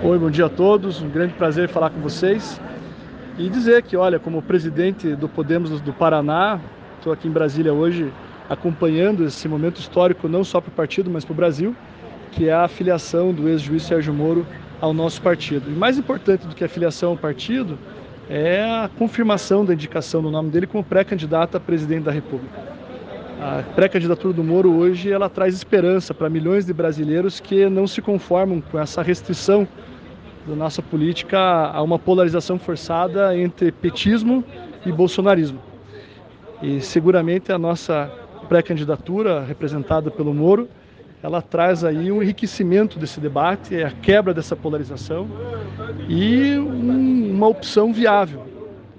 Oi, bom dia a todos. Um grande prazer falar com vocês e dizer que, olha, como presidente do Podemos do Paraná, estou aqui em Brasília hoje acompanhando esse momento histórico não só para o partido, mas para o Brasil, que é a afiliação do ex-juiz Sérgio Moro ao nosso partido. E mais importante do que a filiação ao partido é a confirmação da indicação do nome dele como pré-candidato a presidente da República. A pré-candidatura do Moro hoje ela traz esperança para milhões de brasileiros que não se conformam com essa restrição da nossa política a uma polarização forçada entre petismo e bolsonarismo. E seguramente a nossa pré-candidatura representada pelo Moro ela traz aí um enriquecimento desse debate, é a quebra dessa polarização e um, uma opção viável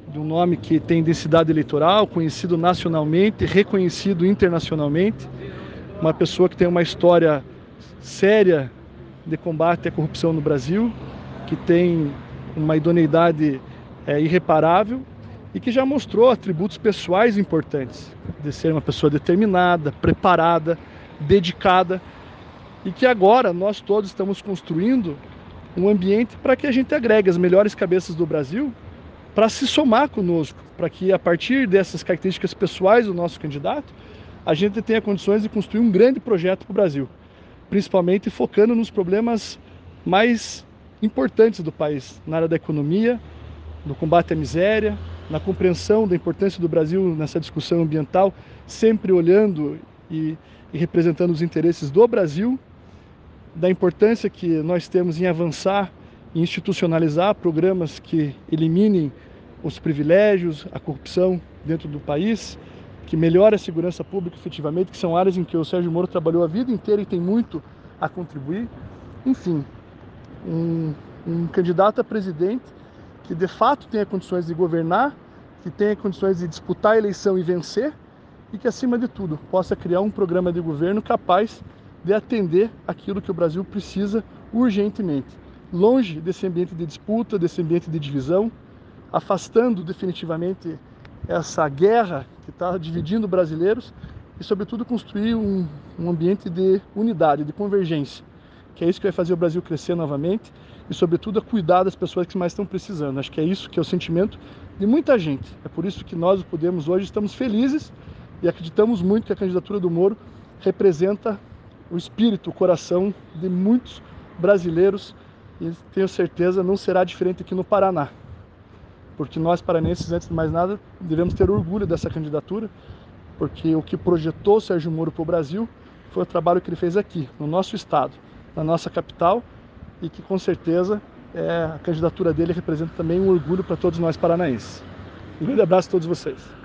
de um nome que tem densidade eleitoral, conhecido nacionalmente, reconhecido internacionalmente, uma pessoa que tem uma história séria de combate à corrupção no Brasil, que tem uma idoneidade é, irreparável e que já mostrou atributos pessoais importantes, de ser uma pessoa determinada, preparada, dedicada e que agora nós todos estamos construindo um ambiente para que a gente agregue as melhores cabeças do Brasil para se somar conosco, para que a partir dessas características pessoais do nosso candidato, a gente tenha condições de construir um grande projeto para o Brasil, principalmente focando nos problemas mais importantes do país, na área da economia, no combate à miséria, na compreensão da importância do Brasil nessa discussão ambiental, sempre olhando e, e representando os interesses do Brasil, da importância que nós temos em avançar e institucionalizar programas que eliminem os privilégios, a corrupção dentro do país, que melhore a segurança pública efetivamente, que são áreas em que o Sérgio Moro trabalhou a vida inteira e tem muito a contribuir. Enfim, um, um candidato a presidente que de fato tenha condições de governar, que tenha condições de disputar a eleição e vencer, e que, acima de tudo, possa criar um programa de governo capaz de atender aquilo que o Brasil precisa urgentemente. Longe desse ambiente de disputa, desse ambiente de divisão, afastando definitivamente essa guerra que está dividindo brasileiros e, sobretudo, construir um, um ambiente de unidade, de convergência, que é isso que vai fazer o Brasil crescer novamente e, sobretudo, a cuidar das pessoas que mais estão precisando. Acho que é isso que é o sentimento de muita gente. É por isso que nós, o Podemos, hoje estamos felizes e acreditamos muito que a candidatura do Moro representa o espírito, o coração de muitos brasileiros e tenho certeza não será diferente aqui no Paraná. Porque nós paranenses, antes de mais nada, devemos ter orgulho dessa candidatura, porque o que projetou Sérgio Moro para o Brasil foi o trabalho que ele fez aqui, no nosso estado, na nossa capital, e que com certeza é, a candidatura dele representa também um orgulho para todos nós paranaenses. Um grande abraço a todos vocês.